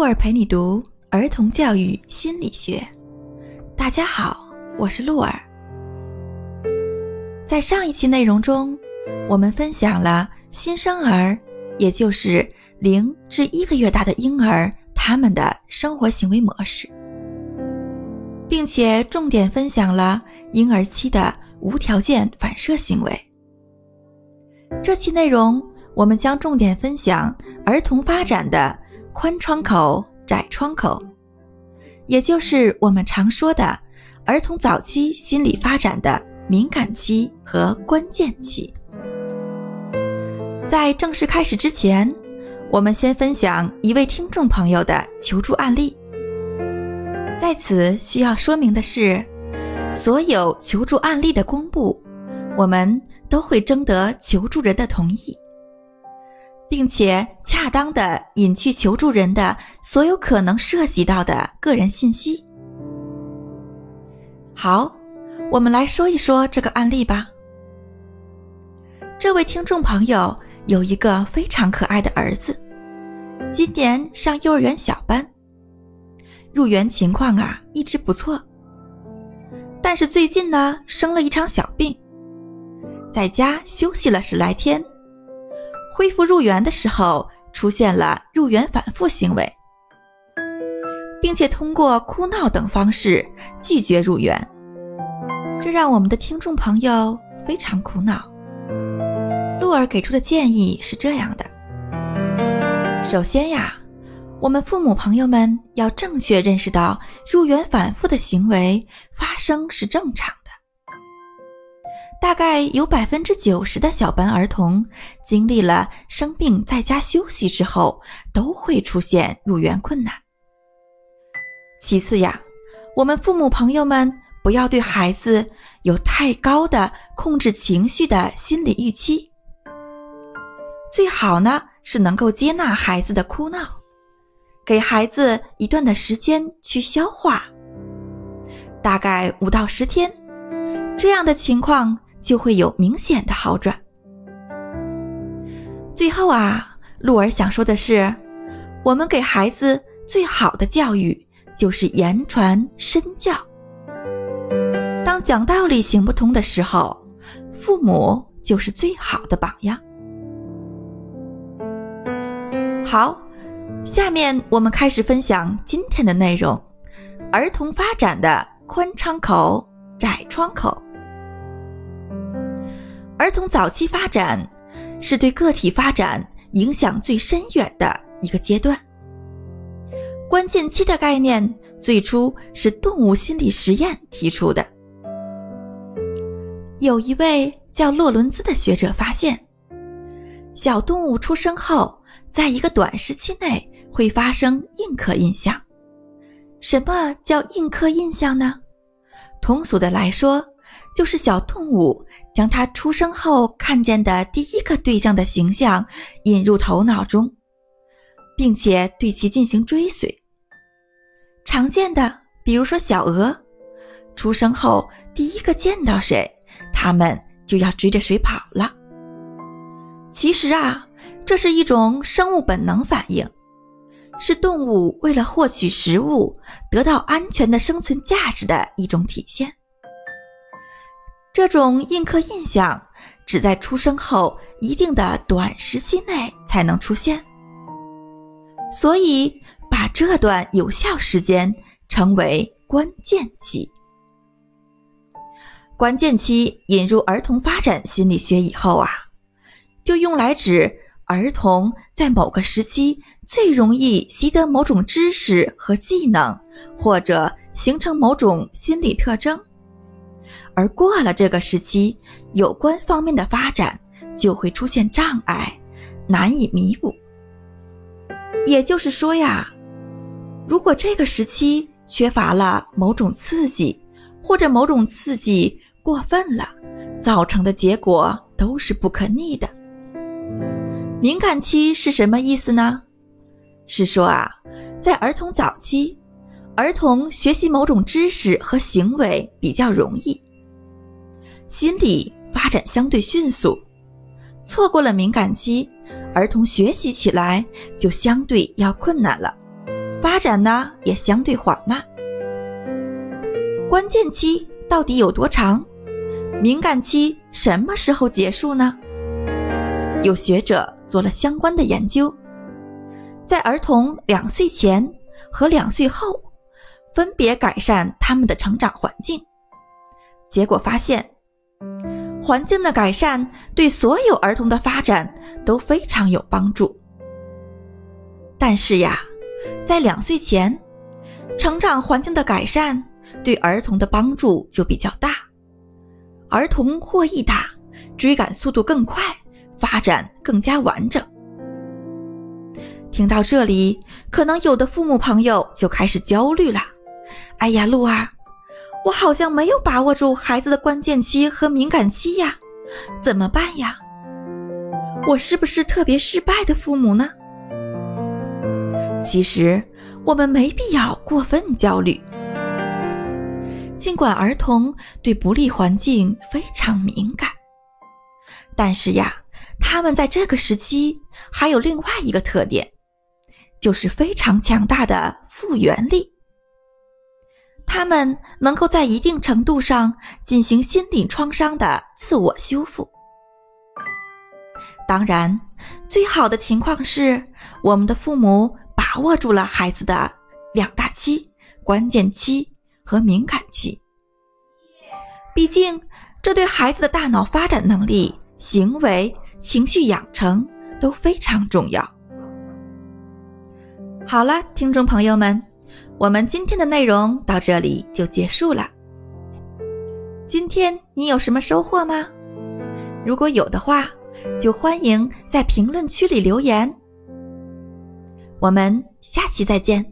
鹿儿陪你读儿童教育心理学。大家好，我是鹿儿。在上一期内容中，我们分享了新生儿，也就是零至一个月大的婴儿，他们的生活行为模式，并且重点分享了婴儿期的无条件反射行为。这期内容，我们将重点分享儿童发展的宽窗口、窄窗口，也就是我们常说的儿童早期心理发展的敏感期和关键期。在正式开始之前，我们先分享一位听众朋友的求助案例。在此需要说明的是，所有求助案例的公布，我们都会征得求助人的同意。并且恰当的隐去求助人的所有可能涉及到的个人信息。好，我们来说一说这个案例吧。这位听众朋友有一个非常可爱的儿子，今年上幼儿园小班，入园情况啊一直不错。但是最近呢生了一场小病，在家休息了十来天。恢复入园的时候，出现了入园反复行为，并且通过哭闹等方式拒绝入园，这让我们的听众朋友非常苦恼。鹿儿给出的建议是这样的：首先呀，我们父母朋友们要正确认识到入园反复的行为发生是正常。大概有百分之九十的小班儿童经历了生病在家休息之后，都会出现入园困难。其次呀，我们父母朋友们不要对孩子有太高的控制情绪的心理预期，最好呢是能够接纳孩子的哭闹，给孩子一段的时间去消化，大概五到十天，这样的情况。就会有明显的好转。最后啊，鹿儿想说的是，我们给孩子最好的教育就是言传身教。当讲道理行不通的时候，父母就是最好的榜样。好，下面我们开始分享今天的内容：儿童发展的宽窗口、窄窗口。儿童早期发展是对个体发展影响最深远的一个阶段。关键期的概念最初是动物心理实验提出的。有一位叫洛伦兹的学者发现，小动物出生后，在一个短时期内会发生印刻印象。什么叫印刻印象呢？通俗的来说。就是小动物将它出生后看见的第一个对象的形象引入头脑中，并且对其进行追随。常见的，比如说小鹅，出生后第一个见到谁，它们就要追着谁跑了。其实啊，这是一种生物本能反应，是动物为了获取食物、得到安全的生存价值的一种体现。这种印刻印象只在出生后一定的短时期内才能出现，所以把这段有效时间称为关键期。关键期引入儿童发展心理学以后啊，就用来指儿童在某个时期最容易习得某种知识和技能，或者形成某种心理特征。而过了这个时期，有关方面的发展就会出现障碍，难以弥补。也就是说呀，如果这个时期缺乏了某种刺激，或者某种刺激过分了，造成的结果都是不可逆的。敏感期是什么意思呢？是说啊，在儿童早期，儿童学习某种知识和行为比较容易。心理发展相对迅速，错过了敏感期，儿童学习起来就相对要困难了，发展呢也相对缓慢。关键期到底有多长？敏感期什么时候结束呢？有学者做了相关的研究，在儿童两岁前和两岁后，分别改善他们的成长环境，结果发现，环境的改善对所有儿童的发展都非常有帮助。但是呀，在两岁前，成长环境的改善对儿童的帮助就比较大，儿童获益大，追赶速度更快。发展更加完整。听到这里，可能有的父母朋友就开始焦虑了。哎呀，鹿儿，我好像没有把握住孩子的关键期和敏感期呀，怎么办呀？我是不是特别失败的父母呢？其实我们没必要过分焦虑。尽管儿童对不利环境非常敏感，但是呀。他们在这个时期还有另外一个特点，就是非常强大的复原力。他们能够在一定程度上进行心理创伤的自我修复。当然，最好的情况是我们的父母把握住了孩子的两大期：关键期和敏感期。毕竟，这对孩子的大脑发展能力、行为。情绪养成都非常重要。好了，听众朋友们，我们今天的内容到这里就结束了。今天你有什么收获吗？如果有的话，就欢迎在评论区里留言。我们下期再见。